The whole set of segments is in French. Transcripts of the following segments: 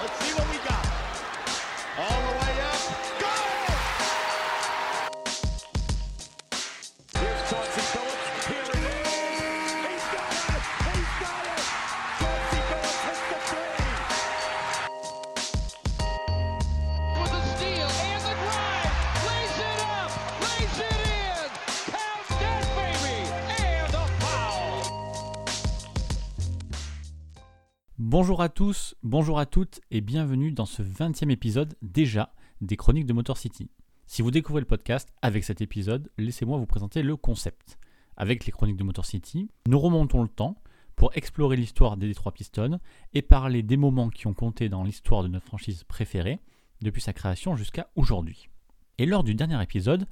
Let's see what Bonjour à tous, bonjour à toutes et bienvenue dans ce 20e épisode déjà des Chroniques de Motor City. Si vous découvrez le podcast avec cet épisode, laissez-moi vous présenter le concept. Avec les Chroniques de Motor City, nous remontons le temps pour explorer l'histoire des Detroit Pistons et parler des moments qui ont compté dans l'histoire de notre franchise préférée depuis sa création jusqu'à aujourd'hui. Et lors du dernier épisode,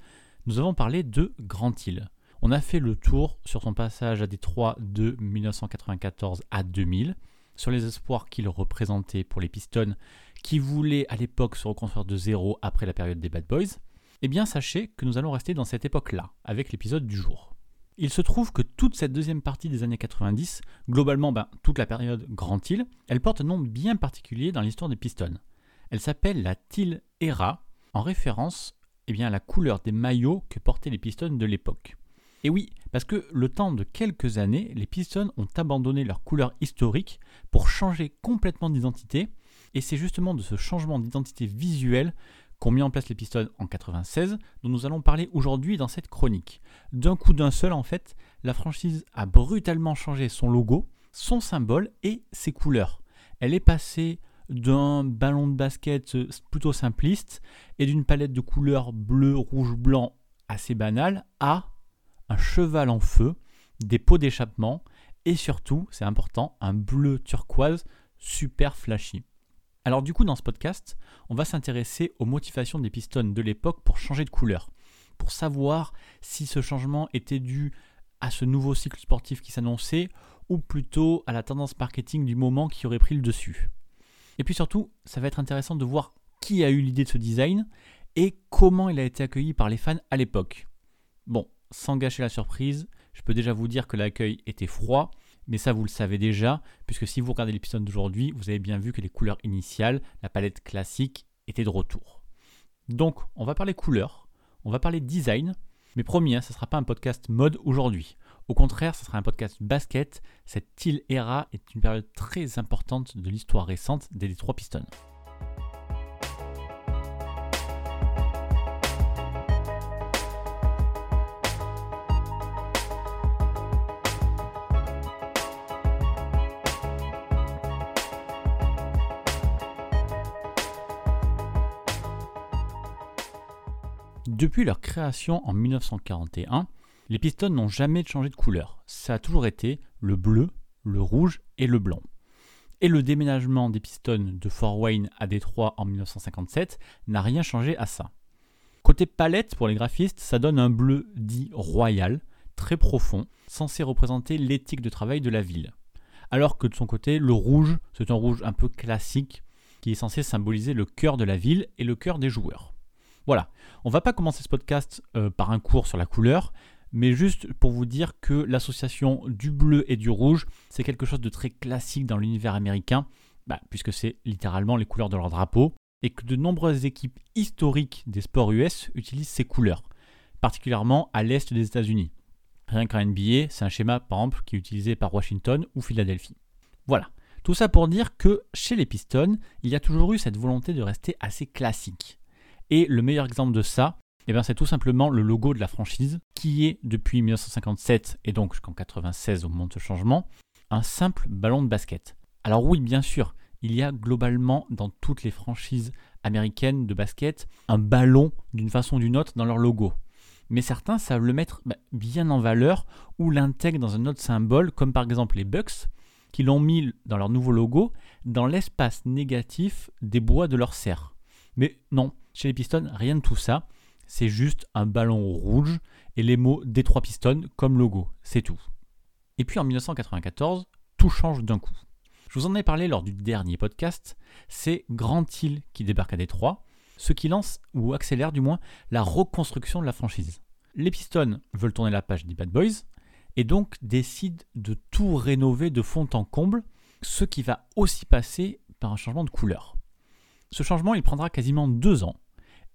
nous avons parlé de Grant Hill. On a fait le tour sur son passage à Détroit de 1994 à 2000, sur les espoirs qu'il représentait pour les Pistons qui voulaient à l'époque se reconstruire de zéro après la période des Bad Boys, eh bien sachez que nous allons rester dans cette époque-là, avec l'épisode du jour. Il se trouve que toute cette deuxième partie des années 90, globalement ben, toute la période Grand Hill, elle porte un nom bien particulier dans l'histoire des Pistons. Elle s'appelle la Till Era, en référence eh bien, à la couleur des maillots que portaient les Pistons de l'époque. Et oui, parce que le temps de quelques années, les Pistons ont abandonné leur couleur historique pour changer complètement d'identité, et c'est justement de ce changement d'identité visuelle qu'ont mis en place les Pistons en 96, dont nous allons parler aujourd'hui dans cette chronique. D'un coup d'un seul, en fait, la franchise a brutalement changé son logo, son symbole et ses couleurs. Elle est passée d'un ballon de basket euh, plutôt simpliste et d'une palette de couleurs bleu, rouge, blanc assez banale à un cheval en feu, des pots d'échappement et surtout, c'est important, un bleu turquoise super flashy. Alors du coup, dans ce podcast, on va s'intéresser aux motivations des Pistons de l'époque pour changer de couleur, pour savoir si ce changement était dû à ce nouveau cycle sportif qui s'annonçait ou plutôt à la tendance marketing du moment qui aurait pris le dessus. Et puis surtout, ça va être intéressant de voir qui a eu l'idée de ce design et comment il a été accueilli par les fans à l'époque. Bon, sans gâcher la surprise, je peux déjà vous dire que l'accueil était froid, mais ça vous le savez déjà, puisque si vous regardez l'épisode d'aujourd'hui, vous avez bien vu que les couleurs initiales, la palette classique, étaient de retour. Donc, on va parler couleurs, on va parler design, mais promis, hein, ce ne sera pas un podcast mode aujourd'hui. Au contraire, ce sera un podcast basket. Cette Till Era est une période très importante de l'histoire récente des Detroit Pistons. Depuis leur création en 1941, les Pistons n'ont jamais changé de couleur. Ça a toujours été le bleu, le rouge et le blanc. Et le déménagement des Pistons de Fort Wayne à Détroit en 1957 n'a rien changé à ça. Côté palette pour les graphistes, ça donne un bleu dit royal, très profond, censé représenter l'éthique de travail de la ville. Alors que de son côté, le rouge, c'est un rouge un peu classique qui est censé symboliser le cœur de la ville et le cœur des joueurs. Voilà, on va pas commencer ce podcast euh, par un cours sur la couleur, mais juste pour vous dire que l'association du bleu et du rouge, c'est quelque chose de très classique dans l'univers américain, bah, puisque c'est littéralement les couleurs de leur drapeau, et que de nombreuses équipes historiques des sports US utilisent ces couleurs, particulièrement à l'est des États-Unis. Rien qu'en NBA, c'est un schéma par exemple qui est utilisé par Washington ou Philadelphie. Voilà, tout ça pour dire que chez les Pistons, il y a toujours eu cette volonté de rester assez classique. Et le meilleur exemple de ça, eh c'est tout simplement le logo de la franchise, qui est depuis 1957 et donc jusqu'en 1996 au moment de ce changement, un simple ballon de basket. Alors oui, bien sûr, il y a globalement dans toutes les franchises américaines de basket un ballon d'une façon ou d'une autre dans leur logo. Mais certains savent le mettre bah, bien en valeur ou l'intègrent dans un autre symbole, comme par exemple les Bucks, qui l'ont mis dans leur nouveau logo dans l'espace négatif des bois de leur serre. Mais non, chez les Pistons, rien de tout ça. C'est juste un ballon rouge et les mots Détroit Pistons comme logo. C'est tout. Et puis en 1994, tout change d'un coup. Je vous en ai parlé lors du dernier podcast. C'est Grand Hill qui débarque à Détroit, ce qui lance, ou accélère du moins, la reconstruction de la franchise. Les Pistons veulent tourner la page des Bad Boys et donc décident de tout rénover de fond en comble, ce qui va aussi passer par un changement de couleur. Ce changement, il prendra quasiment deux ans.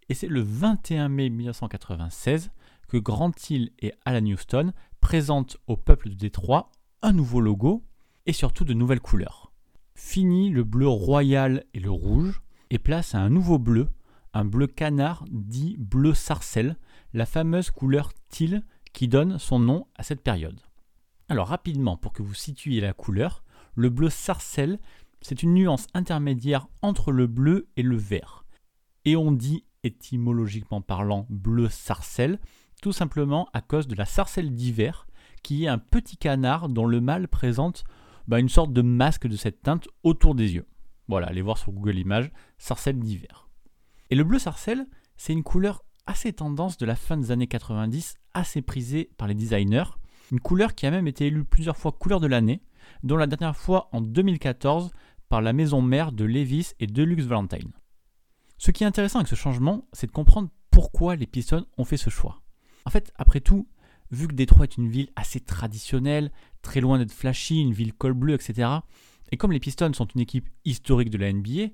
Et c'est le 21 mai 1996 que Grant Hill et Alan Houston présentent au peuple de Détroit un nouveau logo et surtout de nouvelles couleurs. Fini le bleu royal et le rouge et place à un nouveau bleu, un bleu canard dit bleu sarcelle, la fameuse couleur teal qui donne son nom à cette période. Alors rapidement, pour que vous situiez la couleur, le bleu sarcelle, c'est une nuance intermédiaire entre le bleu et le vert. Et on dit étymologiquement parlant bleu sarcelle, tout simplement à cause de la sarcelle d'hiver, qui est un petit canard dont le mâle présente bah, une sorte de masque de cette teinte autour des yeux. Voilà, allez voir sur Google Images, sarcelle d'hiver. Et le bleu sarcelle, c'est une couleur assez tendance de la fin des années 90, assez prisée par les designers, une couleur qui a même été élue plusieurs fois couleur de l'année, dont la dernière fois en 2014 par la maison mère de Levis et Deluxe Valentine. Ce qui est intéressant avec ce changement, c'est de comprendre pourquoi les Pistons ont fait ce choix. En fait, après tout, vu que Détroit est une ville assez traditionnelle, très loin d'être flashy, une ville col bleu, etc., et comme les Pistons sont une équipe historique de la NBA,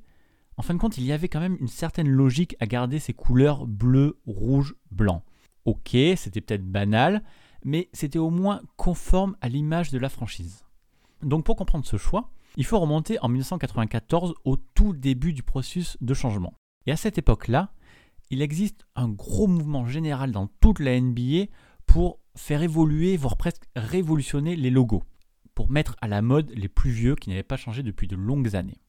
en fin de compte, il y avait quand même une certaine logique à garder ces couleurs bleu, rouge, blanc. Ok, c'était peut-être banal, mais c'était au moins conforme à l'image de la franchise. Donc pour comprendre ce choix, il faut remonter en 1994 au tout début du processus de changement. Et à cette époque-là, il existe un gros mouvement général dans toute la NBA pour faire évoluer, voire presque révolutionner les logos, pour mettre à la mode les plus vieux qui n'avaient pas changé depuis de longues années.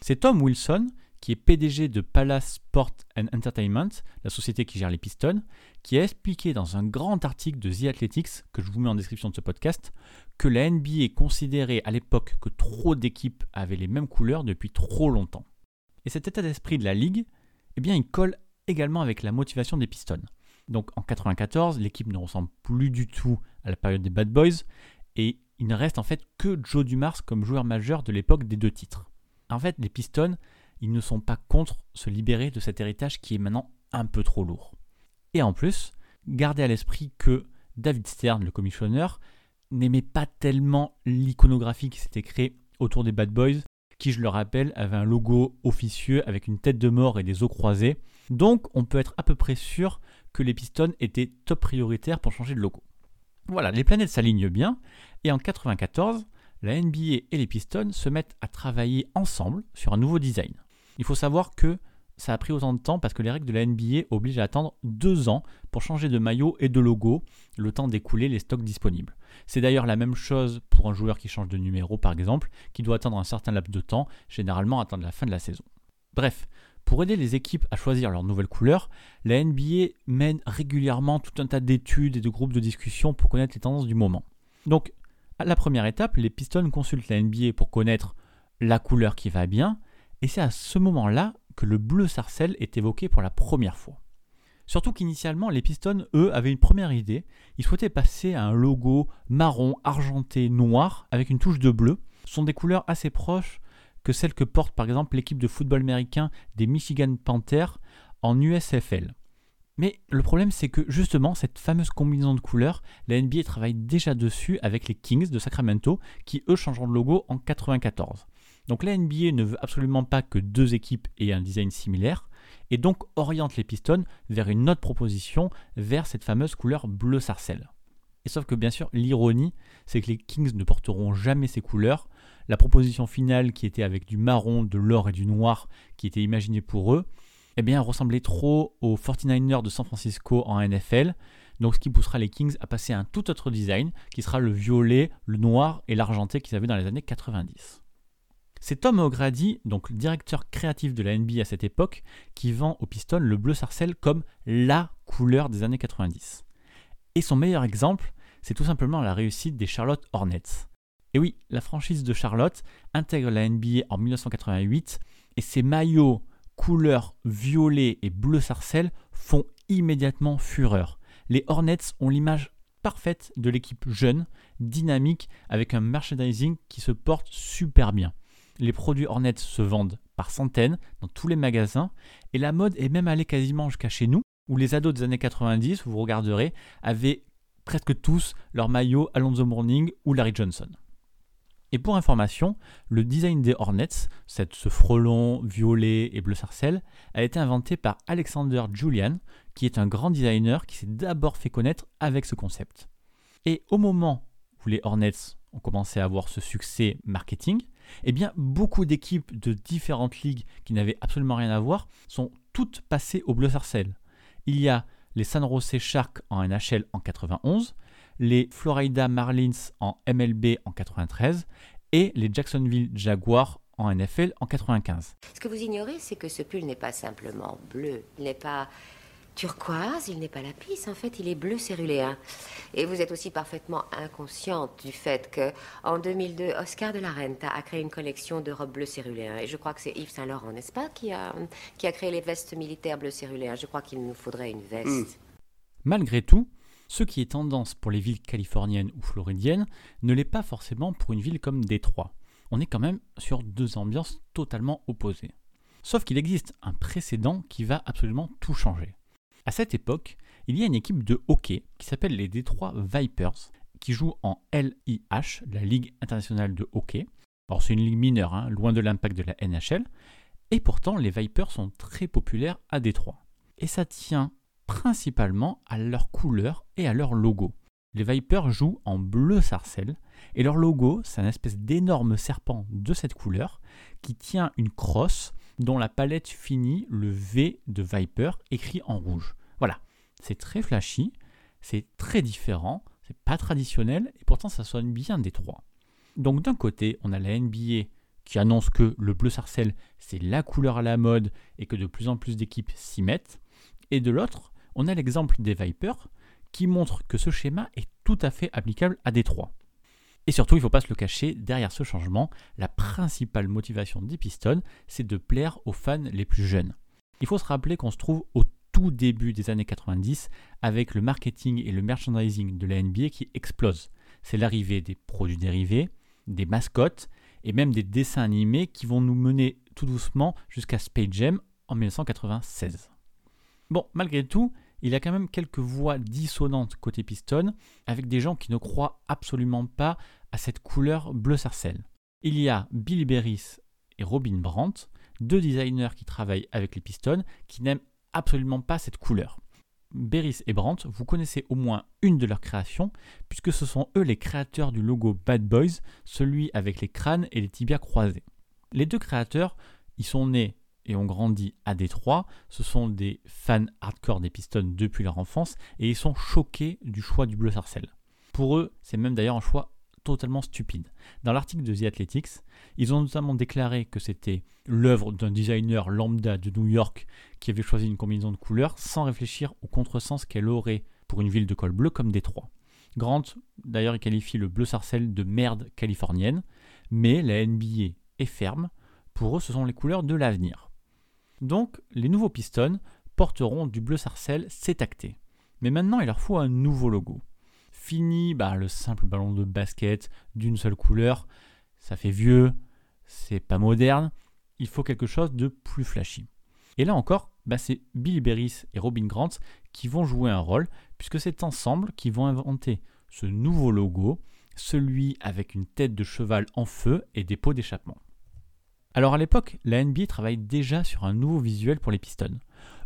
C'est Tom Wilson, qui est PDG de Palace Sport and Entertainment, la société qui gère les Pistons, qui a expliqué dans un grand article de The Athletics, que je vous mets en description de ce podcast, que la NBA considérait à l'époque que trop d'équipes avaient les mêmes couleurs depuis trop longtemps. Et cet état d'esprit de la ligue, eh bien, il colle également avec la motivation des Pistons. Donc en 94, l'équipe ne ressemble plus du tout à la période des Bad Boys et il ne reste en fait que Joe Dumars comme joueur majeur de l'époque des deux titres. En fait, les Pistons, ils ne sont pas contre se libérer de cet héritage qui est maintenant un peu trop lourd. Et en plus, gardez à l'esprit que David Stern, le commissionneur, n'aimait pas tellement l'iconographie qui s'était créée autour des Bad Boys, qui, je le rappelle, avait un logo officieux avec une tête de mort et des os croisés. Donc, on peut être à peu près sûr que les Pistons étaient top prioritaires pour changer de logo. Voilà, les planètes s'alignent bien, et en 1994, la NBA et les Pistons se mettent à travailler ensemble sur un nouveau design. Il faut savoir que ça a pris autant de temps parce que les règles de la NBA obligent à attendre deux ans pour changer de maillot et de logo, le temps d'écouler les stocks disponibles. C'est d'ailleurs la même chose pour un joueur qui change de numéro par exemple, qui doit attendre un certain laps de temps, généralement attendre la fin de la saison. Bref, pour aider les équipes à choisir leur nouvelle couleur, la NBA mène régulièrement tout un tas d'études et de groupes de discussion pour connaître les tendances du moment. Donc, à la première étape, les Pistons consultent la NBA pour connaître la couleur qui va bien, et c'est à ce moment-là que le bleu sarcelle est évoqué pour la première fois. Surtout qu'initialement, les Pistons, eux, avaient une première idée. Ils souhaitaient passer à un logo marron, argenté, noir, avec une touche de bleu. Ce sont des couleurs assez proches que celles que porte par exemple l'équipe de football américain des Michigan Panthers en USFL. Mais le problème, c'est que justement, cette fameuse combinaison de couleurs, la NBA travaille déjà dessus avec les Kings de Sacramento, qui eux changeront de logo en 94. Donc la NBA ne veut absolument pas que deux équipes aient un design similaire, et donc oriente les Pistons vers une autre proposition, vers cette fameuse couleur bleu sarcelle. Et sauf que bien sûr, l'ironie, c'est que les Kings ne porteront jamais ces couleurs. La proposition finale, qui était avec du marron, de l'or et du noir, qui était imaginée pour eux, eh bien, ressemblait trop aux 49ers de San Francisco en NFL. Donc, ce qui poussera les Kings à passer à un tout autre design, qui sera le violet, le noir et l'argenté qu'ils avaient dans les années 90. C'est Tom O'Grady, donc le directeur créatif de la NBA à cette époque, qui vend aux Pistons le bleu sarcelle comme LA couleur des années 90. Et son meilleur exemple, c'est tout simplement la réussite des Charlotte Hornets. Et oui, la franchise de Charlotte intègre la NBA en 1988 et ses maillots couleur violet et bleu sarcelle font immédiatement fureur. Les Hornets ont l'image parfaite de l'équipe jeune, dynamique, avec un merchandising qui se porte super bien. Les produits Hornets se vendent par centaines dans tous les magasins et la mode est même allée quasiment jusqu'à chez nous où les ados des années 90, vous regarderez, avaient presque tous leur maillot Alonso Morning ou Larry Johnson. Et pour information, le design des Hornets, ce frelon violet et bleu sarcelle, a été inventé par Alexander Julian, qui est un grand designer qui s'est d'abord fait connaître avec ce concept. Et au moment où les Hornets ont commencé à avoir ce succès marketing, eh bien beaucoup d'équipes de différentes ligues qui n'avaient absolument rien à voir sont toutes passées au bleu sarcelle. Il y a les San Jose Sharks en NHL en 91, les Florida Marlins en MLB en 93 et les Jacksonville Jaguars en NFL en 95. Ce que vous ignorez, c'est que ce pull n'est pas simplement bleu. N'est pas turquoise, il n'est pas lapis. En fait, il est bleu céruléen. Et vous êtes aussi parfaitement inconsciente du fait que, en 2002, Oscar de la Renta a créé une collection de robes bleu céruléen. Et je crois que c'est Yves Saint Laurent, n'est-ce pas, qui a, qui a créé les vestes militaires bleu céruléen. Je crois qu'il nous faudrait une veste. Malgré tout, ce qui est tendance pour les villes californiennes ou floridiennes ne l'est pas forcément pour une ville comme Détroit. On est quand même sur deux ambiances totalement opposées. Sauf qu'il existe un précédent qui va absolument tout changer. À cette époque, il y a une équipe de hockey qui s'appelle les Détroit Vipers, qui joue en LIH, la Ligue internationale de hockey. Alors c'est une ligue mineure, hein, loin de l'impact de la NHL, et pourtant les Vipers sont très populaires à Détroit. Et ça tient principalement à leur couleur et à leur logo. Les Vipers jouent en bleu sarcelle, et leur logo, c'est un espèce d'énorme serpent de cette couleur qui tient une crosse dont la palette finit le V de Viper écrit en rouge. Voilà, c'est très flashy, c'est très différent, c'est pas traditionnel et pourtant ça sonne bien détroit. Donc d'un côté, on a la NBA qui annonce que le bleu sarcelle c'est la couleur à la mode et que de plus en plus d'équipes s'y mettent. Et de l'autre, on a l'exemple des Vipers qui montre que ce schéma est tout à fait applicable à Détroit. Et surtout, il ne faut pas se le cacher, derrière ce changement, la principale motivation des Pistons, c'est de plaire aux fans les plus jeunes. Il faut se rappeler qu'on se trouve au tout début des années 90 avec le marketing et le merchandising de la NBA qui explose. C'est l'arrivée des produits dérivés, des mascottes et même des dessins animés qui vont nous mener tout doucement jusqu'à Space Jam en 1996. Bon, malgré tout, il a quand même quelques voix dissonantes côté Piston, avec des gens qui ne croient absolument pas à cette couleur bleu sarcelle. Il y a Billy Berris et Robin Brandt, deux designers qui travaillent avec les Pistons, qui n'aiment absolument pas cette couleur. Berris et Brandt, vous connaissez au moins une de leurs créations, puisque ce sont eux les créateurs du logo Bad Boys, celui avec les crânes et les tibias croisés. Les deux créateurs, ils sont nés et ont grandi à Détroit. Ce sont des fans hardcore des Pistons depuis leur enfance et ils sont choqués du choix du bleu sarcelle. Pour eux, c'est même d'ailleurs un choix totalement stupide. Dans l'article de The Athletics, ils ont notamment déclaré que c'était l'œuvre d'un designer lambda de New York qui avait choisi une combinaison de couleurs sans réfléchir au contresens qu'elle aurait pour une ville de col bleu comme Détroit. Grant, d'ailleurs, il qualifie le bleu sarcelle de merde californienne, mais la NBA est ferme. Pour eux, ce sont les couleurs de l'avenir. Donc, les nouveaux pistons porteront du bleu sarcelle, c'est acté. Mais maintenant, il leur faut un nouveau logo. Fini bah, le simple ballon de basket d'une seule couleur, ça fait vieux, c'est pas moderne, il faut quelque chose de plus flashy. Et là encore, bah, c'est Billy Berris et Robin Grant qui vont jouer un rôle, puisque c'est ensemble qu'ils vont inventer ce nouveau logo, celui avec une tête de cheval en feu et des pots d'échappement. Alors à l'époque, la NBA travaille déjà sur un nouveau visuel pour les Pistons.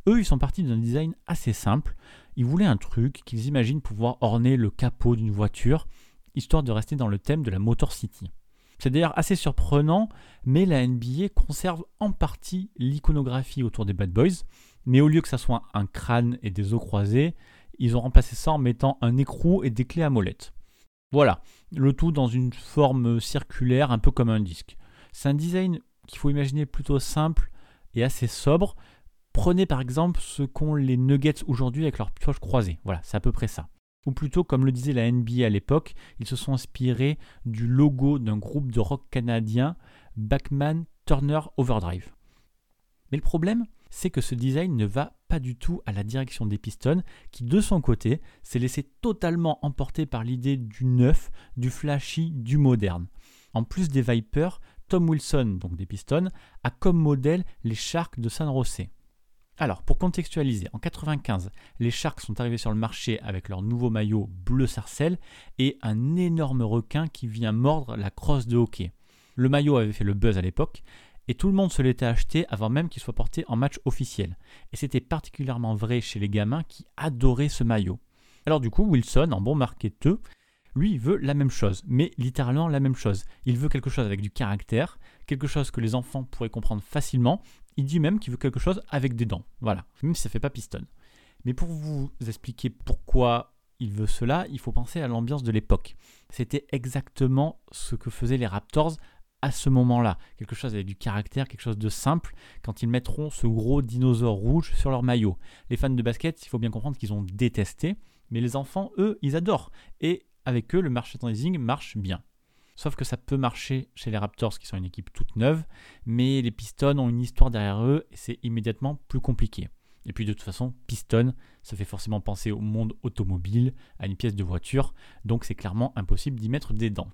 Eux, ils sont partis d'un design assez simple. Ils voulaient un truc qu'ils imaginent pouvoir orner le capot d'une voiture, histoire de rester dans le thème de la Motor City. C'est d'ailleurs assez surprenant, mais la NBA conserve en partie l'iconographie autour des Bad Boys, mais au lieu que ça soit un crâne et des os croisés, ils ont remplacé ça en mettant un écrou et des clés à molette. Voilà, le tout dans une forme circulaire, un peu comme un disque. C'est un design qu'il faut imaginer plutôt simple et assez sobre. Prenez par exemple ce qu'ont les Nuggets aujourd'hui avec leurs pioches croisées. Voilà, c'est à peu près ça. Ou plutôt, comme le disait la NBA à l'époque, ils se sont inspirés du logo d'un groupe de rock canadien, Backman Turner Overdrive. Mais le problème, c'est que ce design ne va pas du tout à la direction des Pistons, qui de son côté s'est laissé totalement emporter par l'idée du neuf, du flashy, du moderne. En plus des Vipers, Tom Wilson, donc des Pistons, a comme modèle les Sharks de San Jose. Alors, pour contextualiser, en 95, les Sharks sont arrivés sur le marché avec leur nouveau maillot bleu sarcelle et un énorme requin qui vient mordre la crosse de hockey. Le maillot avait fait le buzz à l'époque et tout le monde se l'était acheté avant même qu'il soit porté en match officiel. Et c'était particulièrement vrai chez les gamins qui adoraient ce maillot. Alors du coup, Wilson, en bon marketeur, lui, veut la même chose, mais littéralement la même chose. Il veut quelque chose avec du caractère, quelque chose que les enfants pourraient comprendre facilement. Il dit même qu'il veut quelque chose avec des dents. Voilà, même si ça fait pas piston. Mais pour vous expliquer pourquoi il veut cela, il faut penser à l'ambiance de l'époque. C'était exactement ce que faisaient les Raptors à ce moment-là. Quelque chose avec du caractère, quelque chose de simple, quand ils mettront ce gros dinosaure rouge sur leur maillot. Les fans de basket, il faut bien comprendre qu'ils ont détesté, mais les enfants, eux, ils adorent. Et avec eux, le merchandising marche bien. Sauf que ça peut marcher chez les Raptors, qui sont une équipe toute neuve, mais les Pistons ont une histoire derrière eux et c'est immédiatement plus compliqué. Et puis de toute façon, Piston, ça fait forcément penser au monde automobile, à une pièce de voiture, donc c'est clairement impossible d'y mettre des dents.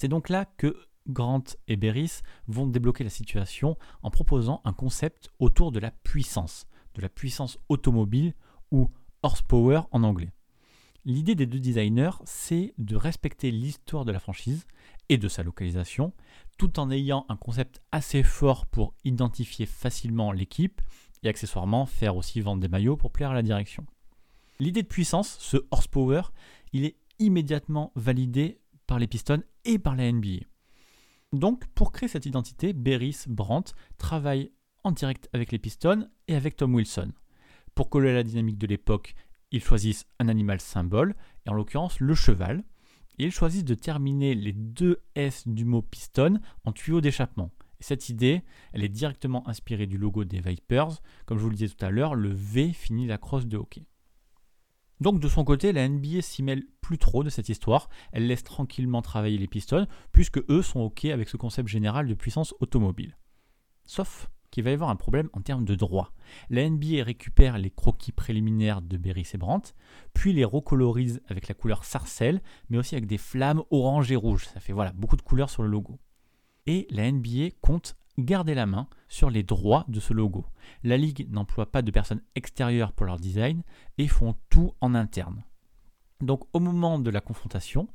C'est donc là que Grant et Beris vont débloquer la situation en proposant un concept autour de la puissance, de la puissance automobile ou horsepower en anglais. L'idée des deux designers, c'est de respecter l'histoire de la franchise et de sa localisation, tout en ayant un concept assez fort pour identifier facilement l'équipe et accessoirement faire aussi vendre des maillots pour plaire à la direction. L'idée de puissance, ce horsepower, il est immédiatement validé par les Pistons et par la NBA. Donc, pour créer cette identité, Beris Brandt travaille en direct avec les Pistons et avec Tom Wilson. Pour coller à la dynamique de l'époque, ils choisissent un animal symbole, et en l'occurrence le cheval, ils choisissent de terminer les deux S du mot piston en tuyau d'échappement. Et cette idée, elle est directement inspirée du logo des Vipers. Comme je vous le disais tout à l'heure, le V finit la crosse de hockey. Donc de son côté, la NBA s'y mêle plus trop de cette histoire. Elle laisse tranquillement travailler les pistons, puisque eux sont OK avec ce concept général de puissance automobile. Sauf qu'il va y avoir un problème en termes de droit. La NBA récupère les croquis préliminaires de Beris et puis les recolorise avec la couleur sarcelle, mais aussi avec des flammes orange et rouge. Ça fait voilà beaucoup de couleurs sur le logo. Et la NBA compte garder la main sur les droits de ce logo. La ligue n'emploie pas de personnes extérieures pour leur design et font tout en interne. Donc au moment de la confrontation,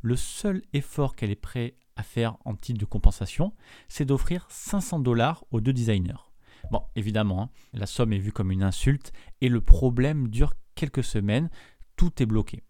le seul effort qu'elle est prête faire en titre de compensation, c'est d'offrir 500 dollars aux deux designers. Bon, évidemment, hein, la somme est vue comme une insulte et le problème dure quelques semaines, tout est bloqué.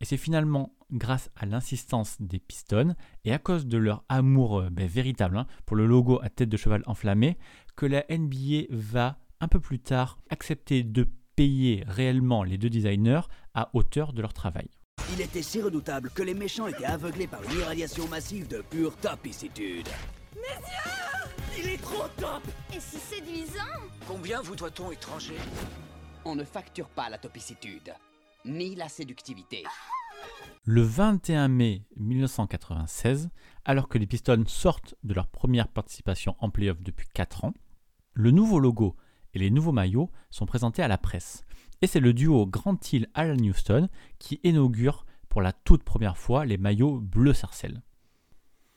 Et c'est finalement grâce à l'insistance des Pistons et à cause de leur amour euh, ben, véritable hein, pour le logo à tête de cheval enflammé que la NBA va un peu plus tard accepter de payer réellement les deux designers à hauteur de leur travail. Il était si redoutable que les méchants étaient aveuglés par une irradiation massive de pure topicitude. Il est trop top Et si séduisant Combien vous doit-on, étranger On ne facture pas la topicitude, ni la séductivité. Le 21 mai 1996, alors que les Pistons sortent de leur première participation en playoff depuis 4 ans, le nouveau logo et les nouveaux maillots sont présentés à la presse. Et c'est le duo Grant Hill Alan Houston qui inaugure pour la toute première fois les maillots bleu sarcelle.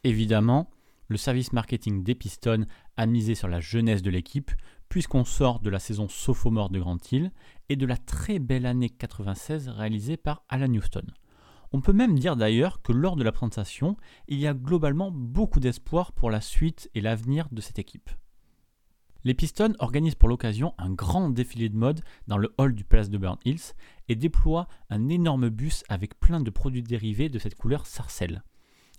Évidemment, le service marketing des Pistons a misé sur la jeunesse de l'équipe, puisqu'on sort de la saison sophomore de Grant Hill et de la très belle année 96 réalisée par Alan Houston. On peut même dire d'ailleurs que lors de la présentation, il y a globalement beaucoup d'espoir pour la suite et l'avenir de cette équipe. Les Pistons organisent pour l'occasion un grand défilé de mode dans le hall du Palace de Burn Hills et déploient un énorme bus avec plein de produits dérivés de cette couleur sarcelle.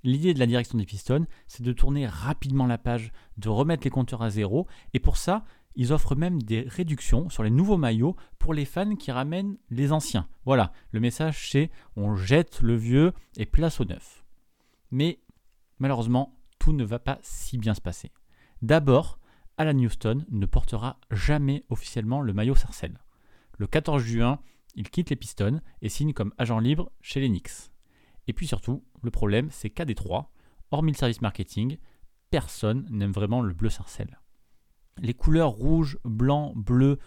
L'idée de la direction des Pistons, c'est de tourner rapidement la page, de remettre les compteurs à zéro, et pour ça, ils offrent même des réductions sur les nouveaux maillots pour les fans qui ramènent les anciens. Voilà, le message c'est on jette le vieux et place au neuf. Mais malheureusement, tout ne va pas si bien se passer. D'abord, Alan Houston ne portera jamais officiellement le maillot Sarcelle. Le 14 juin, il quitte les Pistons et signe comme agent libre chez les Knicks. Et puis surtout, le problème, c'est qu'à Détroit, hormis le service marketing, personne n'aime vraiment le bleu sarcelle. Les couleurs rouge, blanc, bleu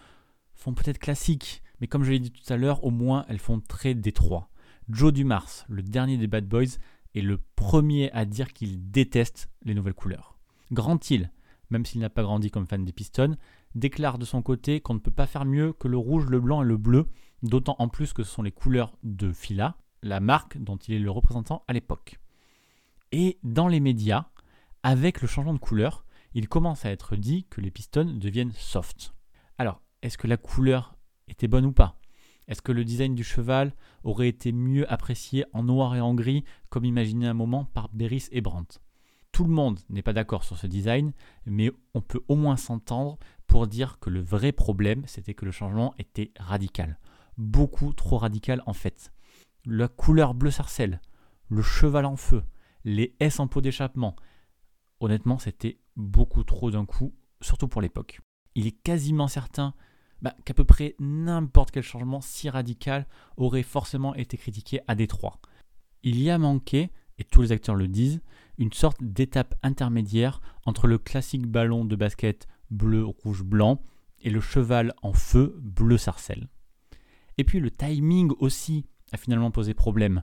font peut-être classiques, mais comme je l'ai dit tout à l'heure, au moins elles font très Détroit. Joe Dumars, le dernier des Bad Boys, est le premier à dire qu'il déteste les nouvelles couleurs. Grant Hill, même s'il n'a pas grandi comme fan des Pistons, déclare de son côté qu'on ne peut pas faire mieux que le rouge, le blanc et le bleu, d'autant en plus que ce sont les couleurs de Fila, la marque dont il est le représentant à l'époque. Et dans les médias, avec le changement de couleur, il commence à être dit que les pistons deviennent soft. Alors, est-ce que la couleur était bonne ou pas? Est-ce que le design du cheval aurait été mieux apprécié en noir et en gris, comme imaginé un moment par Beris et Brandt? Tout le monde n'est pas d'accord sur ce design, mais on peut au moins s'entendre pour dire que le vrai problème, c'était que le changement était radical. Beaucoup trop radical en fait. La couleur bleu sarcelle, le cheval en feu, les S en pot d'échappement. Honnêtement, c'était beaucoup trop d'un coup, surtout pour l'époque. Il est quasiment certain bah, qu'à peu près n'importe quel changement si radical aurait forcément été critiqué à Détroit. Il y a manqué, et tous les acteurs le disent, une sorte d'étape intermédiaire entre le classique ballon de basket bleu, rouge, blanc et le cheval en feu bleu sarcelle. Et puis le timing aussi a finalement posé problème.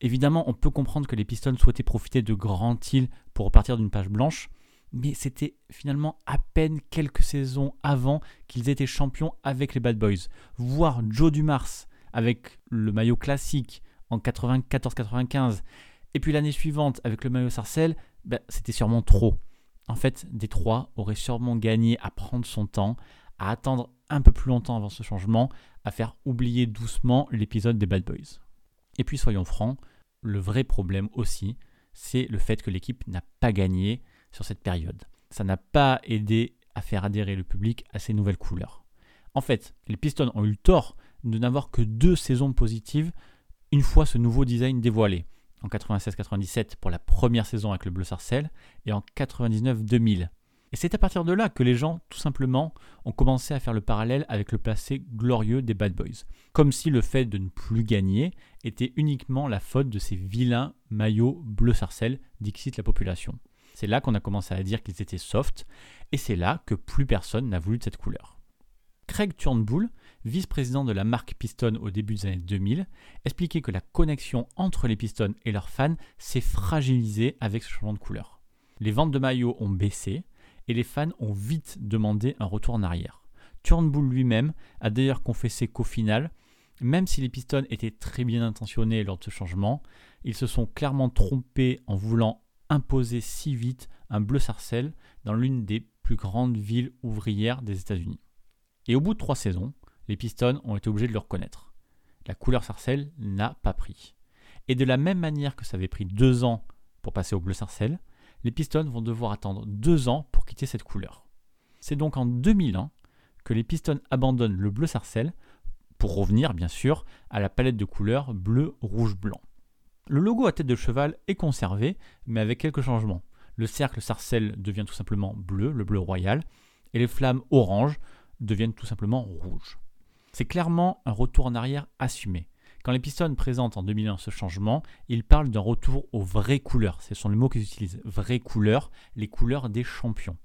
Évidemment, on peut comprendre que les Pistons souhaitaient profiter de Grand Hill pour repartir d'une page blanche, mais c'était finalement à peine quelques saisons avant qu'ils étaient champions avec les Bad Boys. Voir Joe Dumars avec le maillot classique en 94-95, et puis l'année suivante avec le maillot Sarcelle, ben, c'était sûrement trop. En fait, Détroit aurait sûrement gagné à prendre son temps, à attendre un peu plus longtemps avant ce changement, à faire oublier doucement l'épisode des Bad Boys. Et puis soyons francs, le vrai problème aussi, c'est le fait que l'équipe n'a pas gagné sur cette période. Ça n'a pas aidé à faire adhérer le public à ces nouvelles couleurs. En fait, les Pistons ont eu tort de n'avoir que deux saisons positives une fois ce nouveau design dévoilé. En 96-97 pour la première saison avec le bleu sarcelle et en 99-2000 et c'est à partir de là que les gens, tout simplement, ont commencé à faire le parallèle avec le passé glorieux des Bad Boys. Comme si le fait de ne plus gagner était uniquement la faute de ces vilains maillots bleu sarcelle, dixit la population. C'est là qu'on a commencé à dire qu'ils étaient soft, et c'est là que plus personne n'a voulu de cette couleur. Craig Turnbull, vice-président de la marque Piston au début des années 2000, expliquait que la connexion entre les Pistons et leurs fans s'est fragilisée avec ce changement de couleur. Les ventes de maillots ont baissé, et les fans ont vite demandé un retour en arrière. Turnbull lui-même a d'ailleurs confessé qu'au final, même si les Pistons étaient très bien intentionnés lors de ce changement, ils se sont clairement trompés en voulant imposer si vite un bleu sarcelle dans l'une des plus grandes villes ouvrières des États-Unis. Et au bout de trois saisons, les Pistons ont été obligés de le reconnaître. La couleur sarcelle n'a pas pris. Et de la même manière que ça avait pris deux ans pour passer au bleu sarcelle, les Pistons vont devoir attendre deux ans pour quitter cette couleur. C'est donc en 2001 que les Pistons abandonnent le bleu sarcelle pour revenir bien sûr à la palette de couleurs bleu, rouge, blanc. Le logo à tête de cheval est conservé, mais avec quelques changements. Le cercle sarcelle devient tout simplement bleu, le bleu royal, et les flammes orange deviennent tout simplement rouges. C'est clairement un retour en arrière assumé. Quand les Pistons présentent en 2001 ce changement, ils parlent d'un retour aux vraies couleurs. Ce sont les mots qu'ils utilisent. Vraies couleurs, les couleurs des champions.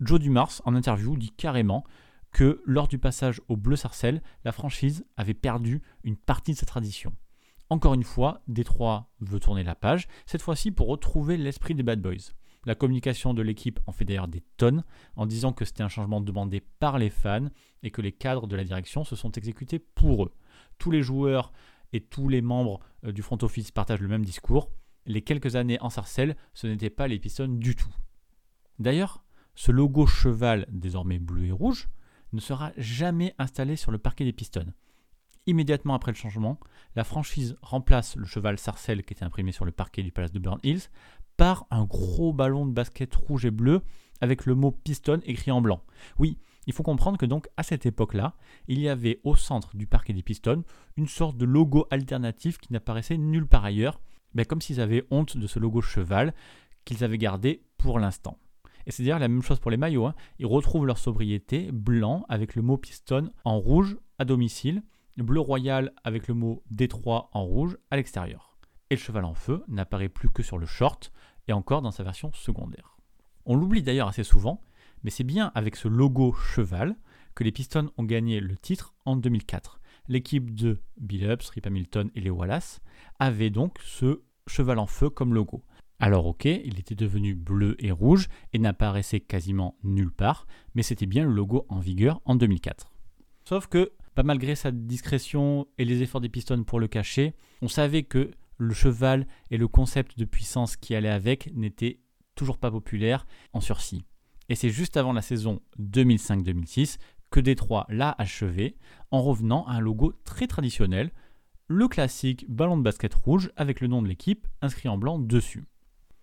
Joe Dumars, en interview, dit carrément que lors du passage au bleu sarcelle, la franchise avait perdu une partie de sa tradition. Encore une fois, Détroit veut tourner la page, cette fois-ci pour retrouver l'esprit des Bad Boys. La communication de l'équipe en fait d'ailleurs des tonnes en disant que c'était un changement demandé par les fans et que les cadres de la direction se sont exécutés pour eux. Tous les joueurs et tous les membres euh, du front office partagent le même discours. Les quelques années en sarcelle, ce n'était pas les Pistons du tout. D'ailleurs, ce logo cheval, désormais bleu et rouge, ne sera jamais installé sur le parquet des Pistons. Immédiatement après le changement, la franchise remplace le cheval sarcelle qui était imprimé sur le parquet du Palace de Burn Hills par un gros ballon de basket rouge et bleu avec le mot piston écrit en blanc. Oui, il faut comprendre que donc à cette époque-là, il y avait au centre du parquet des Pistons une sorte de logo alternatif qui n'apparaissait nulle part ailleurs, mais comme s'ils avaient honte de ce logo cheval qu'ils avaient gardé pour l'instant. Et c'est d'ailleurs la même chose pour les maillots. Hein. Ils retrouvent leur sobriété blanc avec le mot piston en rouge à domicile, bleu royal avec le mot Détroit en rouge à l'extérieur. Et le cheval en feu n'apparaît plus que sur le short et encore dans sa version secondaire. On l'oublie d'ailleurs assez souvent, mais c'est bien avec ce logo cheval que les Pistons ont gagné le titre en 2004. L'équipe de Bill Rip Hamilton et les Wallace avait donc ce cheval en feu comme logo. Alors ok, il était devenu bleu et rouge et n'apparaissait quasiment nulle part, mais c'était bien le logo en vigueur en 2004. Sauf que, pas malgré sa discrétion et les efforts des Pistons pour le cacher, on savait que le cheval et le concept de puissance qui allait avec n'étaient toujours pas populaires en sursis. Et c'est juste avant la saison 2005-2006 que Détroit l'a achevé en revenant à un logo très traditionnel, le classique ballon de basket rouge avec le nom de l'équipe inscrit en blanc dessus.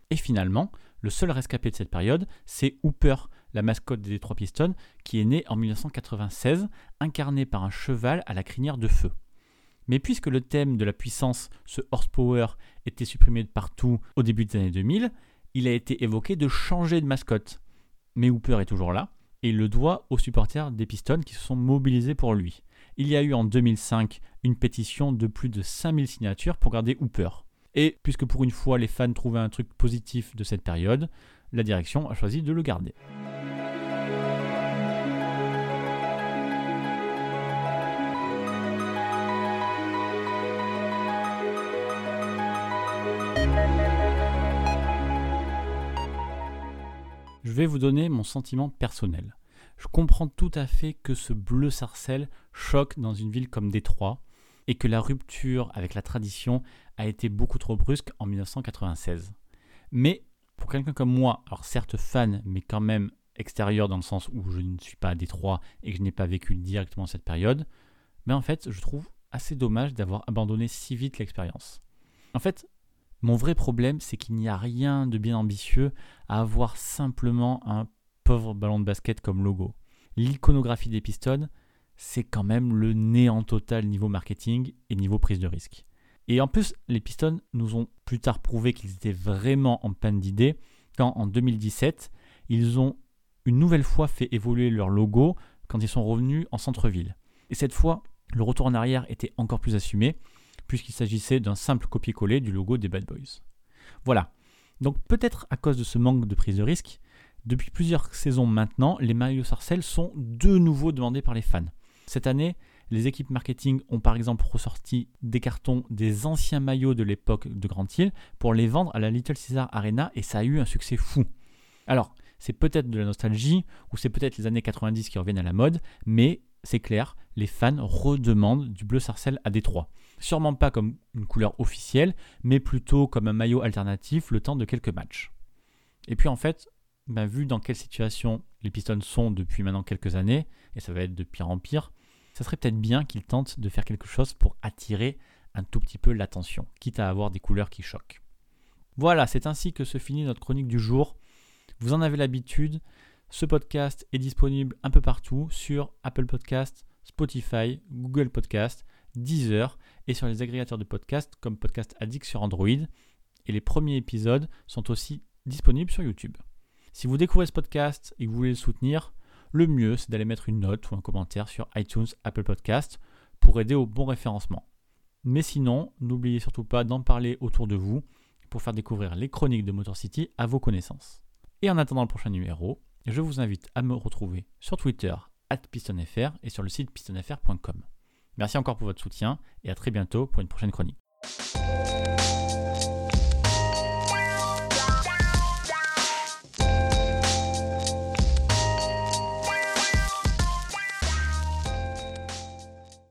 Et finalement, le seul rescapé de cette période, c'est Hooper, la mascotte des Détroit Pistons, qui est né en 1996, incarné par un cheval à la crinière de feu. Mais puisque le thème de la puissance, ce horsepower, était supprimé de partout au début des années 2000, il a été évoqué de changer de mascotte. Mais Hooper est toujours là, et il le doit aux supporters des Pistons qui se sont mobilisés pour lui. Il y a eu en 2005 une pétition de plus de 5000 signatures pour garder Hooper. Et puisque pour une fois les fans trouvaient un truc positif de cette période, la direction a choisi de le garder. Je vais vous donner mon sentiment personnel. Je comprends tout à fait que ce bleu sarcelle choque dans une ville comme Détroit et que la rupture avec la tradition a été beaucoup trop brusque en 1996. Mais pour quelqu'un comme moi, alors certes fan, mais quand même extérieur dans le sens où je ne suis pas à Détroit et que je n'ai pas vécu directement cette période, mais en fait je trouve assez dommage d'avoir abandonné si vite l'expérience. En fait, mon vrai problème, c'est qu'il n'y a rien de bien ambitieux à avoir simplement un pauvre ballon de basket comme logo. L'iconographie des Pistons, c'est quand même le néant total niveau marketing et niveau prise de risque. Et en plus, les Pistons nous ont plus tard prouvé qu'ils étaient vraiment en panne d'idées quand en 2017, ils ont une nouvelle fois fait évoluer leur logo quand ils sont revenus en centre-ville. Et cette fois, le retour en arrière était encore plus assumé puisqu'il s'agissait d'un simple copier-coller du logo des Bad Boys. Voilà. Donc peut-être à cause de ce manque de prise de risque, depuis plusieurs saisons maintenant, les maillots sarcelles sont de nouveau demandés par les fans. Cette année, les équipes marketing ont par exemple ressorti des cartons des anciens maillots de l'époque de Grand Hill pour les vendre à la Little Caesar Arena et ça a eu un succès fou. Alors, c'est peut-être de la nostalgie ou c'est peut-être les années 90 qui reviennent à la mode, mais c'est clair, les fans redemandent du bleu sarcelle à Détroit. Sûrement pas comme une couleur officielle, mais plutôt comme un maillot alternatif le temps de quelques matchs. Et puis en fait, ben, vu dans quelle situation les Pistons sont depuis maintenant quelques années, et ça va être de pire en pire, ça serait peut-être bien qu'ils tentent de faire quelque chose pour attirer un tout petit peu l'attention, quitte à avoir des couleurs qui choquent. Voilà, c'est ainsi que se finit notre chronique du jour. Vous en avez l'habitude, ce podcast est disponible un peu partout sur Apple Podcast, Spotify, Google Podcast, Deezer et sur les agrégateurs de podcasts comme Podcast Addict sur Android. Et les premiers épisodes sont aussi disponibles sur YouTube. Si vous découvrez ce podcast et que vous voulez le soutenir, le mieux c'est d'aller mettre une note ou un commentaire sur iTunes, Apple Podcast pour aider au bon référencement. Mais sinon, n'oubliez surtout pas d'en parler autour de vous pour faire découvrir les chroniques de Motor City à vos connaissances. Et en attendant le prochain numéro, je vous invite à me retrouver sur Twitter, at pistonfr et sur le site pistonfr.com. Merci encore pour votre soutien et à très bientôt pour une prochaine chronique.